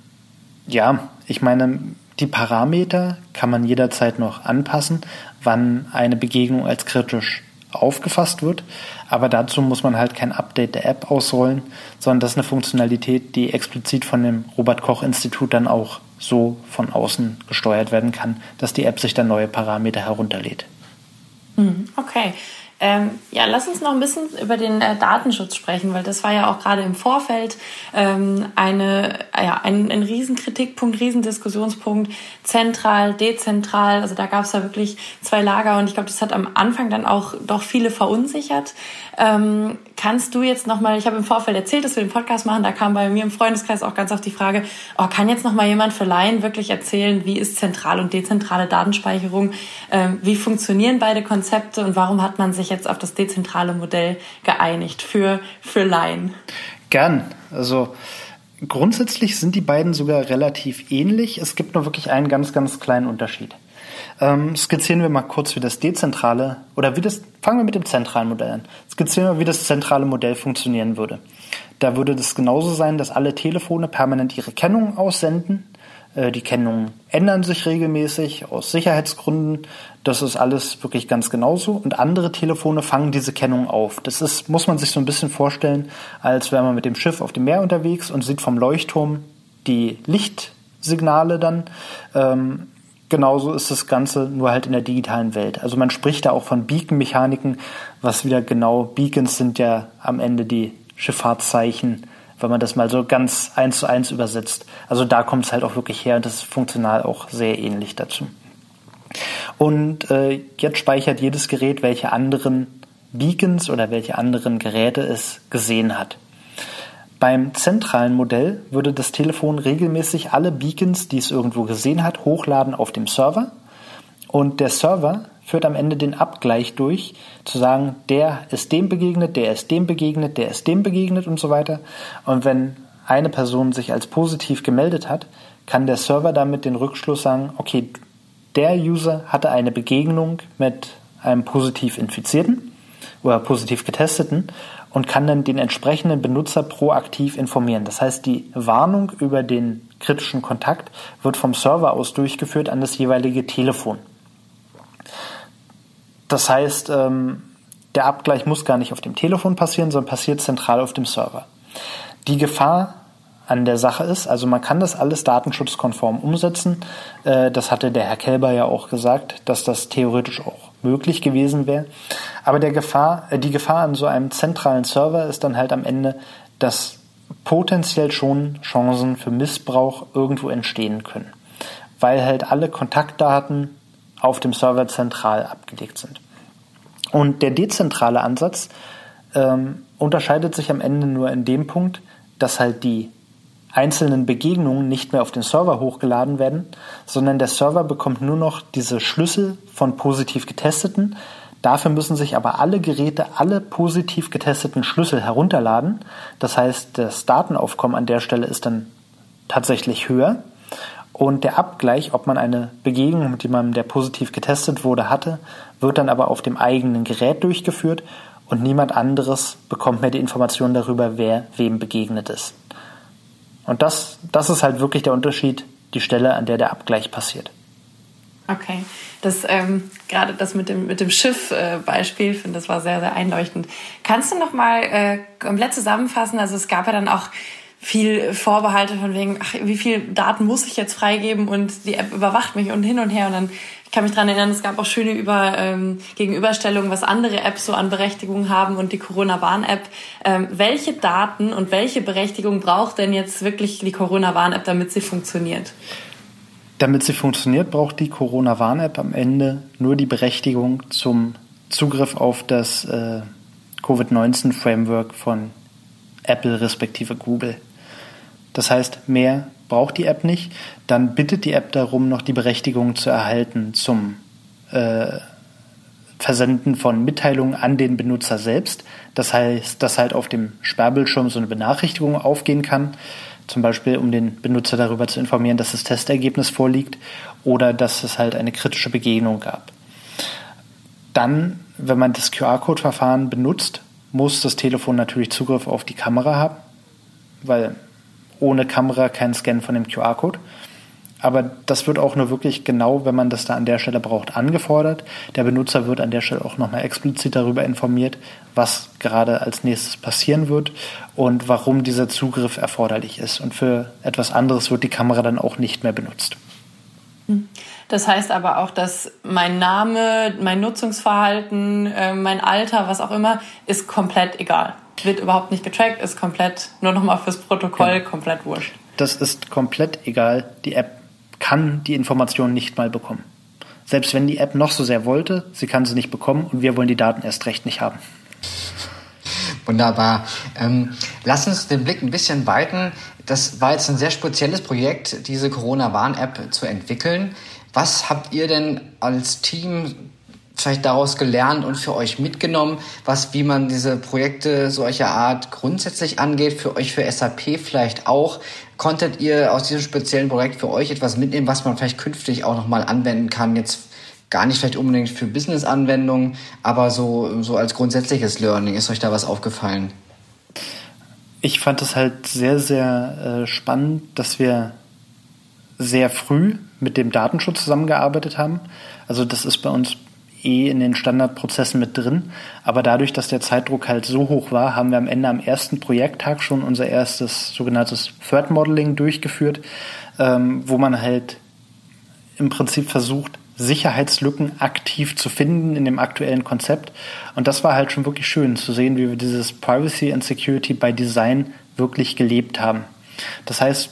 ja, ich meine, die Parameter kann man jederzeit noch anpassen, wann eine Begegnung als kritisch aufgefasst wird. Aber dazu muss man halt kein Update der App ausrollen, sondern das ist eine Funktionalität, die explizit von dem Robert Koch Institut dann auch so von außen gesteuert werden kann, dass die App sich dann neue Parameter herunterlädt. Hm, okay. Ähm, ja, lass uns noch ein bisschen über den äh, Datenschutz sprechen, weil das war ja auch gerade im Vorfeld ähm, eine, ja, ein, ein Riesenkritikpunkt, Riesendiskussionspunkt, zentral, dezentral. Also da gab es ja wirklich zwei Lager und ich glaube, das hat am Anfang dann auch doch viele verunsichert. Ähm, kannst du jetzt nochmal, ich habe im Vorfeld erzählt, dass wir den Podcast machen, da kam bei mir im Freundeskreis auch ganz oft die Frage, oh, kann jetzt nochmal jemand für Laien wirklich erzählen, wie ist zentral und dezentrale Datenspeicherung, ähm, wie funktionieren beide Konzepte und warum hat man sich jetzt auf das dezentrale Modell geeinigt für, für Laien? Gern. Also grundsätzlich sind die beiden sogar relativ ähnlich. Es gibt nur wirklich einen ganz, ganz kleinen Unterschied. Ähm, skizzieren wir mal kurz, wie das dezentrale oder wie das, fangen wir mit dem zentralen Modell an. Skizzieren wir, wie das zentrale Modell funktionieren würde. Da würde das genauso sein, dass alle Telefone permanent ihre Kennungen aussenden. Äh, die Kennungen ändern sich regelmäßig aus Sicherheitsgründen. Das ist alles wirklich ganz genauso. Und andere Telefone fangen diese Kennung auf. Das ist, muss man sich so ein bisschen vorstellen, als wäre man mit dem Schiff auf dem Meer unterwegs und sieht vom Leuchtturm die Lichtsignale dann. Ähm, genauso ist das Ganze nur halt in der digitalen Welt. Also man spricht da auch von Beacon-Mechaniken, was wieder genau, Beacons sind ja am Ende die Schifffahrtszeichen, wenn man das mal so ganz eins zu eins übersetzt. Also da kommt es halt auch wirklich her und das ist funktional auch sehr ähnlich dazu. Und äh, jetzt speichert jedes Gerät, welche anderen Beacons oder welche anderen Geräte es gesehen hat. Beim zentralen Modell würde das Telefon regelmäßig alle Beacons, die es irgendwo gesehen hat, hochladen auf dem Server. Und der Server führt am Ende den Abgleich durch, zu sagen, der ist dem begegnet, der ist dem begegnet, der ist dem begegnet und so weiter. Und wenn eine Person sich als positiv gemeldet hat, kann der Server damit den Rückschluss sagen, okay, der User hatte eine Begegnung mit einem positiv Infizierten oder positiv Getesteten und kann dann den entsprechenden Benutzer proaktiv informieren. Das heißt, die Warnung über den kritischen Kontakt wird vom Server aus durchgeführt an das jeweilige Telefon. Das heißt, ähm, der Abgleich muss gar nicht auf dem Telefon passieren, sondern passiert zentral auf dem Server. Die Gefahr an der Sache ist, also man kann das alles datenschutzkonform umsetzen. Äh, das hatte der Herr Kelber ja auch gesagt, dass das theoretisch auch möglich gewesen wäre. Aber der Gefahr, äh, die Gefahr an so einem zentralen Server ist dann halt am Ende, dass potenziell schon Chancen für Missbrauch irgendwo entstehen können, weil halt alle Kontaktdaten auf dem Server zentral abgelegt sind. Und der dezentrale Ansatz ähm, unterscheidet sich am Ende nur in dem Punkt, dass halt die einzelnen Begegnungen nicht mehr auf den Server hochgeladen werden, sondern der Server bekommt nur noch diese Schlüssel von positiv getesteten. Dafür müssen sich aber alle Geräte alle positiv getesteten Schlüssel herunterladen. Das heißt, das Datenaufkommen an der Stelle ist dann tatsächlich höher. Und der Abgleich, ob man eine Begegnung mit jemandem, der positiv getestet wurde, hatte, wird dann aber auf dem eigenen Gerät durchgeführt und niemand anderes bekommt mehr die Information darüber, wer wem begegnet ist. Und das, das ist halt wirklich der Unterschied, die Stelle, an der der Abgleich passiert. Okay, das ähm, gerade das mit dem mit dem Schiff-Beispiel, äh, finde das war sehr sehr einleuchtend. Kannst du noch mal äh, komplett zusammenfassen? Also es gab ja dann auch viel Vorbehalte von wegen, ach, wie viel Daten muss ich jetzt freigeben und die App überwacht mich und hin und her und dann kann mich daran erinnern, es gab auch schöne Über, ähm, Gegenüberstellungen, was andere Apps so an Berechtigungen haben und die Corona-Warn-App. Ähm, welche Daten und welche Berechtigung braucht denn jetzt wirklich die Corona-Warn-App, damit sie funktioniert? Damit sie funktioniert, braucht die Corona-Warn-App am Ende nur die Berechtigung zum Zugriff auf das äh, Covid-19-Framework von Apple respektive Google. Das heißt, mehr braucht die App nicht, dann bittet die App darum, noch die Berechtigung zu erhalten zum äh, Versenden von Mitteilungen an den Benutzer selbst. Das heißt, dass halt auf dem Sperrbildschirm so eine Benachrichtigung aufgehen kann, zum Beispiel um den Benutzer darüber zu informieren, dass das Testergebnis vorliegt oder dass es halt eine kritische Begegnung gab. Dann, wenn man das QR-Code-Verfahren benutzt, muss das Telefon natürlich Zugriff auf die Kamera haben, weil ohne Kamera kein Scan von dem QR-Code. Aber das wird auch nur wirklich genau, wenn man das da an der Stelle braucht, angefordert. Der Benutzer wird an der Stelle auch nochmal explizit darüber informiert, was gerade als nächstes passieren wird und warum dieser Zugriff erforderlich ist. Und für etwas anderes wird die Kamera dann auch nicht mehr benutzt. Hm. Das heißt aber auch, dass mein Name, mein Nutzungsverhalten, äh, mein Alter, was auch immer, ist komplett egal. Wird überhaupt nicht getrackt, ist komplett, nur nochmal fürs Protokoll, ja. komplett wurscht. Das ist komplett egal. Die App kann die Informationen nicht mal bekommen. Selbst wenn die App noch so sehr wollte, sie kann sie nicht bekommen und wir wollen die Daten erst recht nicht haben. Wunderbar. Ähm, lass uns den Blick ein bisschen weiten. Das war jetzt ein sehr spezielles Projekt, diese Corona-Warn-App zu entwickeln. Was habt ihr denn als Team vielleicht daraus gelernt und für euch mitgenommen, was wie man diese Projekte solcher Art grundsätzlich angeht, für euch für SAP vielleicht auch? Konntet ihr aus diesem speziellen Projekt für euch etwas mitnehmen, was man vielleicht künftig auch nochmal anwenden kann, jetzt gar nicht vielleicht unbedingt für Business-Anwendungen, aber so, so als grundsätzliches Learning. Ist euch da was aufgefallen? Ich fand es halt sehr, sehr äh, spannend, dass wir sehr früh mit dem Datenschutz zusammengearbeitet haben. Also das ist bei uns eh in den Standardprozessen mit drin. Aber dadurch, dass der Zeitdruck halt so hoch war, haben wir am Ende am ersten Projekttag schon unser erstes sogenanntes Threat Modeling durchgeführt, ähm, wo man halt im Prinzip versucht, Sicherheitslücken aktiv zu finden in dem aktuellen Konzept. Und das war halt schon wirklich schön zu sehen, wie wir dieses Privacy and Security by Design wirklich gelebt haben. Das heißt,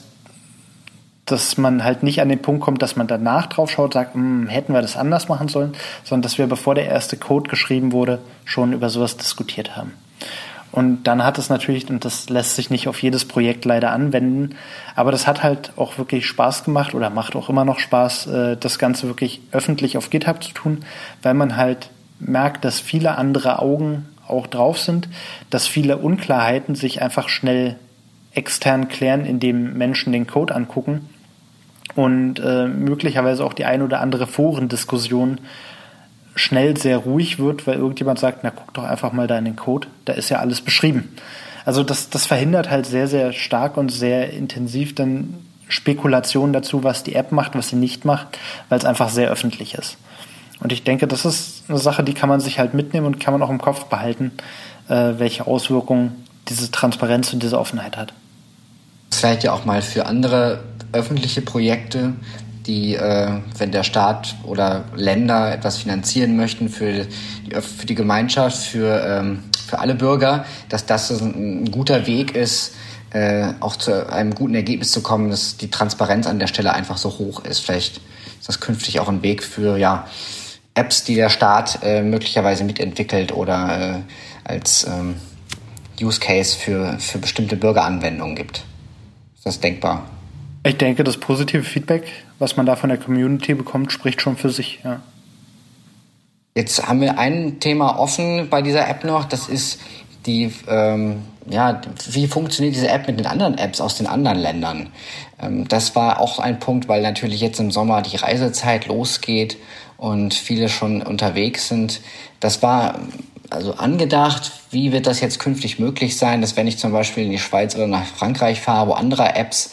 dass man halt nicht an den Punkt kommt, dass man danach drauf schaut, sagt, hm, hätten wir das anders machen sollen, sondern dass wir, bevor der erste Code geschrieben wurde, schon über sowas diskutiert haben. Und dann hat es natürlich, und das lässt sich nicht auf jedes Projekt leider anwenden, aber das hat halt auch wirklich Spaß gemacht oder macht auch immer noch Spaß, äh, das Ganze wirklich öffentlich auf GitHub zu tun, weil man halt merkt, dass viele andere Augen auch drauf sind, dass viele Unklarheiten sich einfach schnell extern klären, indem Menschen den Code angucken und äh, möglicherweise auch die ein oder andere Forendiskussion schnell sehr ruhig wird, weil irgendjemand sagt, na guck doch einfach mal da in den Code, da ist ja alles beschrieben. Also das, das verhindert halt sehr, sehr stark und sehr intensiv dann Spekulationen dazu, was die App macht, was sie nicht macht, weil es einfach sehr öffentlich ist. Und ich denke, das ist eine Sache, die kann man sich halt mitnehmen und kann man auch im Kopf behalten, äh, welche Auswirkungen diese Transparenz und diese Offenheit hat. Vielleicht ja auch mal für andere öffentliche Projekte, die, äh, wenn der Staat oder Länder etwas finanzieren möchten für die, für die Gemeinschaft, für, ähm, für alle Bürger, dass das ein, ein guter Weg ist, äh, auch zu einem guten Ergebnis zu kommen, dass die Transparenz an der Stelle einfach so hoch ist. Vielleicht ist das künftig auch ein Weg für ja, Apps, die der Staat äh, möglicherweise mitentwickelt oder äh, als ähm, Use Case für, für bestimmte Bürgeranwendungen gibt. Ist das denkbar? Ich denke, das positive Feedback, was man da von der Community bekommt, spricht schon für sich. Ja. Jetzt haben wir ein Thema offen bei dieser App noch. Das ist die, ähm, ja, wie funktioniert diese App mit den anderen Apps aus den anderen Ländern? Ähm, das war auch ein Punkt, weil natürlich jetzt im Sommer die Reisezeit losgeht und viele schon unterwegs sind. Das war also angedacht. Wie wird das jetzt künftig möglich sein, dass wenn ich zum Beispiel in die Schweiz oder nach Frankreich fahre, wo andere Apps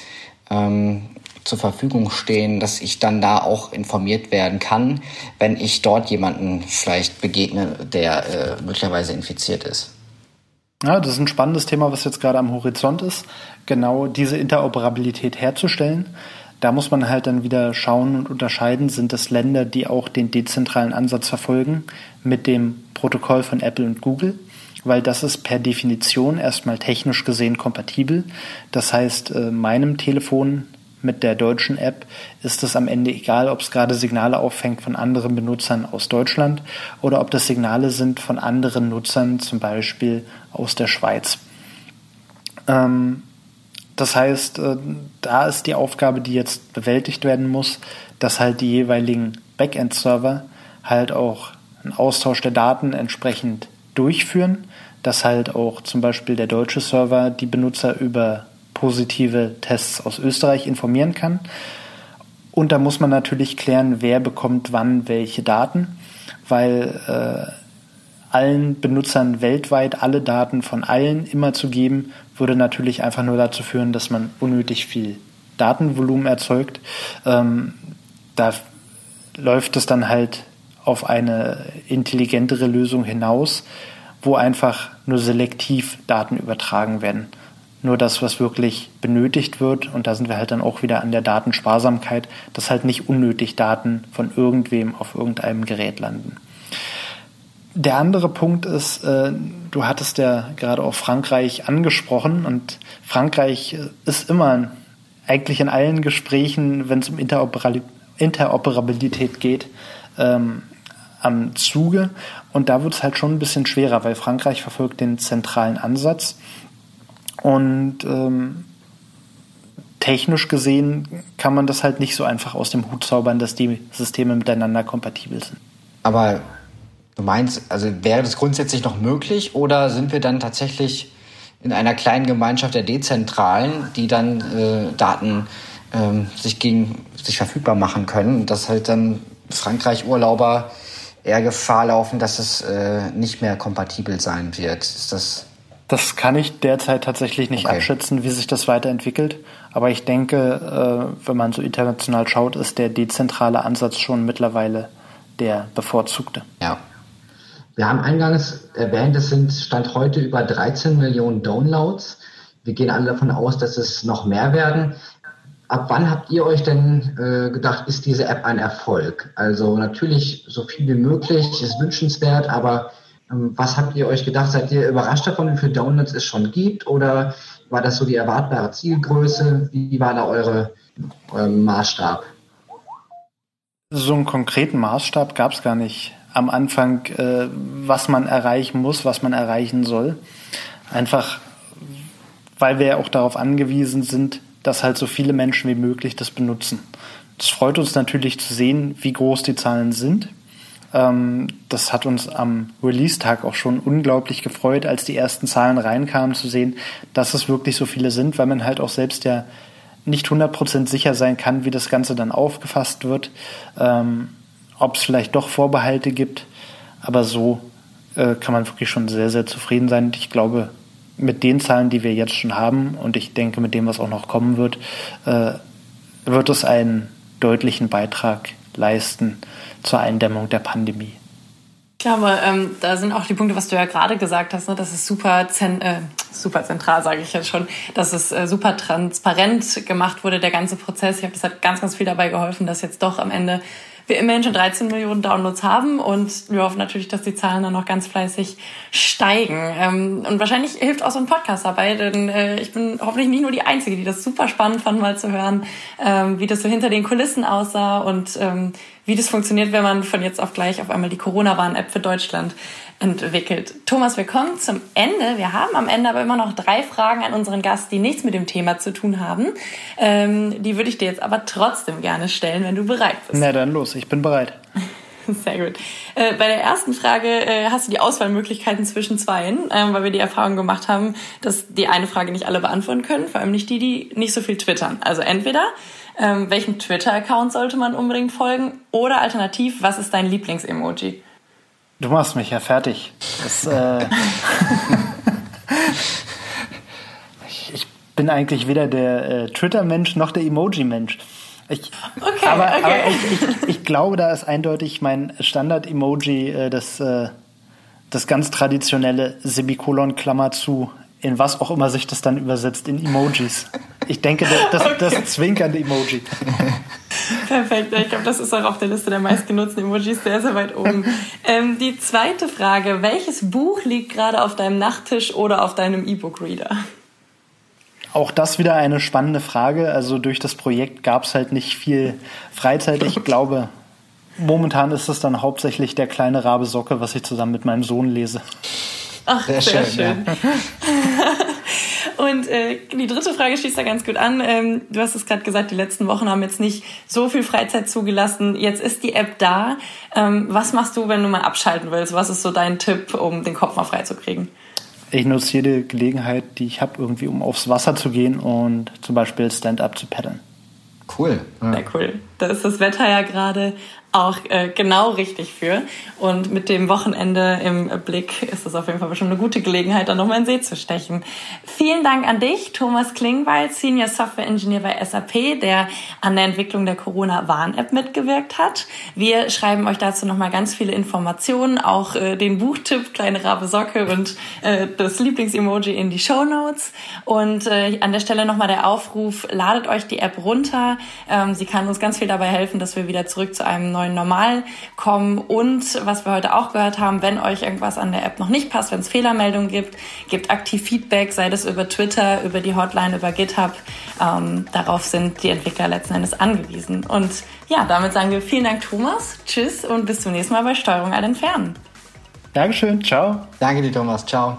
ähm, zur Verfügung stehen, dass ich dann da auch informiert werden kann, wenn ich dort jemanden vielleicht begegne, der äh, möglicherweise infiziert ist. Ja, das ist ein spannendes Thema, was jetzt gerade am Horizont ist, genau diese Interoperabilität herzustellen. Da muss man halt dann wieder schauen und unterscheiden, sind das Länder, die auch den dezentralen Ansatz verfolgen mit dem Protokoll von Apple und Google weil das ist per Definition erstmal technisch gesehen kompatibel. Das heißt, äh, meinem Telefon mit der deutschen App ist es am Ende egal, ob es gerade Signale auffängt von anderen Benutzern aus Deutschland oder ob das Signale sind von anderen Nutzern, zum Beispiel aus der Schweiz. Ähm, das heißt, äh, da ist die Aufgabe, die jetzt bewältigt werden muss, dass halt die jeweiligen Backend-Server halt auch einen Austausch der Daten entsprechend durchführen, dass halt auch zum Beispiel der deutsche Server die Benutzer über positive Tests aus Österreich informieren kann. Und da muss man natürlich klären, wer bekommt wann welche Daten, weil äh, allen Benutzern weltweit alle Daten von allen immer zu geben, würde natürlich einfach nur dazu führen, dass man unnötig viel Datenvolumen erzeugt. Ähm, da läuft es dann halt auf eine intelligentere Lösung hinaus, wo einfach nur selektiv Daten übertragen werden. nur das, was wirklich benötigt wird. Und da sind wir halt dann auch wieder an der Datensparsamkeit, dass halt nicht unnötig Daten von irgendwem auf irgendeinem Gerät landen. Der andere Punkt ist, äh, du hattest ja gerade auch Frankreich angesprochen und Frankreich ist immer eigentlich in allen Gesprächen, wenn es um Interoperabilität geht, ähm, am Zuge. Und da wird es halt schon ein bisschen schwerer, weil Frankreich verfolgt den zentralen Ansatz. Und ähm, technisch gesehen kann man das halt nicht so einfach aus dem Hut zaubern, dass die Systeme miteinander kompatibel sind. Aber du meinst, also wäre das grundsätzlich noch möglich oder sind wir dann tatsächlich in einer kleinen Gemeinschaft der Dezentralen, die dann äh, Daten ähm, sich gegen sich verfügbar machen können, dass halt dann Frankreich-Urlauber eher Gefahr laufen, dass es äh, nicht mehr kompatibel sein wird. Ist das das kann ich derzeit tatsächlich nicht okay. abschätzen, wie sich das weiterentwickelt. Aber ich denke, äh, wenn man so international schaut, ist der dezentrale Ansatz schon mittlerweile der bevorzugte. Ja. Wir haben eingangs erwähnt, es sind Stand heute über 13 Millionen Downloads. Wir gehen alle davon aus, dass es noch mehr werden. Ab wann habt ihr euch denn äh, gedacht, ist diese App ein Erfolg? Also natürlich so viel wie möglich ist wünschenswert, aber ähm, was habt ihr euch gedacht? Seid ihr überrascht davon, wie viele Downloads es schon gibt? Oder war das so die erwartbare Zielgröße? Wie war da eure, euer Maßstab? So einen konkreten Maßstab gab es gar nicht am Anfang, äh, was man erreichen muss, was man erreichen soll. Einfach, weil wir ja auch darauf angewiesen sind, dass halt so viele Menschen wie möglich das benutzen. Es freut uns natürlich zu sehen, wie groß die Zahlen sind. Ähm, das hat uns am Release-Tag auch schon unglaublich gefreut, als die ersten Zahlen reinkamen, zu sehen, dass es wirklich so viele sind, weil man halt auch selbst ja nicht 100% sicher sein kann, wie das Ganze dann aufgefasst wird, ähm, ob es vielleicht doch Vorbehalte gibt. Aber so äh, kann man wirklich schon sehr, sehr zufrieden sein. Ich glaube, mit den Zahlen, die wir jetzt schon haben und ich denke mit dem, was auch noch kommen wird, äh, wird es einen deutlichen Beitrag leisten zur Eindämmung der Pandemie. Ich glaube, ähm, da sind auch die Punkte, was du ja gerade gesagt hast, ne, dass es super, zen äh, super zentral, sage ich jetzt schon, dass es äh, super transparent gemacht wurde, der ganze Prozess. Ich habe das hat ganz, ganz viel dabei geholfen, dass jetzt doch am Ende wir immerhin schon 13 Millionen Downloads haben und wir hoffen natürlich, dass die Zahlen dann noch ganz fleißig steigen. Ähm, und wahrscheinlich hilft auch so ein Podcast dabei, denn äh, ich bin hoffentlich nicht nur die Einzige, die das super spannend fand, mal zu hören, ähm, wie das so hinter den Kulissen aussah und ähm, wie das funktioniert, wenn man von jetzt auf gleich auf einmal die Corona-Warn-App für Deutschland entwickelt. Thomas, wir kommen zum Ende. Wir haben am Ende aber immer noch drei Fragen an unseren Gast, die nichts mit dem Thema zu tun haben. Ähm, die würde ich dir jetzt aber trotzdem gerne stellen, wenn du bereit bist. Na dann los, ich bin bereit. <laughs> Sehr gut. Äh, bei der ersten Frage äh, hast du die Auswahlmöglichkeiten zwischen zweien, äh, weil wir die Erfahrung gemacht haben, dass die eine Frage nicht alle beantworten können, vor allem nicht die, die nicht so viel twittern. Also entweder ähm, welchem Twitter-Account sollte man unbedingt folgen oder alternativ, was ist dein Lieblings-Emoji? Du machst mich ja fertig. Das, äh <laughs> ich, ich, bin eigentlich weder der äh, Twitter-Mensch noch der Emoji-Mensch. Ich, okay, aber, okay. aber ich, ich, ich, glaube, da ist eindeutig mein Standard-Emoji äh, das, äh, das ganz traditionelle Semikolon Klammer zu in was auch immer sich das dann übersetzt, in Emojis. Ich denke, das, okay. das zwinkernde Emoji. Perfekt, ich glaube, das ist auch auf der Liste der meistgenutzten Emojis sehr, sehr weit oben. Ähm, die zweite Frage, welches Buch liegt gerade auf deinem Nachttisch oder auf deinem E-Book-Reader? Auch das wieder eine spannende Frage. Also durch das Projekt gab es halt nicht viel Freizeit. Ich <laughs> glaube, momentan ist es dann hauptsächlich der kleine Rabe Socke, was ich zusammen mit meinem Sohn lese. Ach, sehr, sehr schön. schön. Ja. <laughs> Und äh, die dritte Frage schließt da ganz gut an. Ähm, du hast es gerade gesagt, die letzten Wochen haben jetzt nicht so viel Freizeit zugelassen. Jetzt ist die App da. Ähm, was machst du, wenn du mal abschalten willst? Was ist so dein Tipp, um den Kopf mal frei zu kriegen? Ich nutze jede Gelegenheit, die ich habe, irgendwie um aufs Wasser zu gehen und zum Beispiel Stand-up zu paddeln. Cool. Ja. Sehr cool. Da ist das Wetter ja gerade auch äh, genau richtig für. Und mit dem Wochenende im Blick ist es auf jeden Fall schon eine gute Gelegenheit, da nochmal in See zu stechen. Vielen Dank an dich, Thomas Klingwald, Senior Software Engineer bei SAP, der an der Entwicklung der Corona-Warn-App mitgewirkt hat. Wir schreiben euch dazu nochmal ganz viele Informationen, auch äh, den Buchtipp, kleine Rabe Socke und äh, das Lieblingsemoji in die Show Notes. Und äh, an der Stelle nochmal der Aufruf, ladet euch die App runter. Ähm, sie kann uns ganz viel dabei helfen, dass wir wieder zurück zu einem neuen Normal kommen. Und was wir heute auch gehört haben, wenn euch irgendwas an der App noch nicht passt, wenn es Fehlermeldungen gibt, gebt aktiv Feedback, sei das über Twitter, über die Hotline, über GitHub. Ähm, darauf sind die Entwickler letzten Endes angewiesen. Und ja, damit sagen wir vielen Dank, Thomas. Tschüss und bis zum nächsten Mal bei Steuerung Alt Entfernen. Dankeschön, ciao. Danke dir, Thomas. Ciao.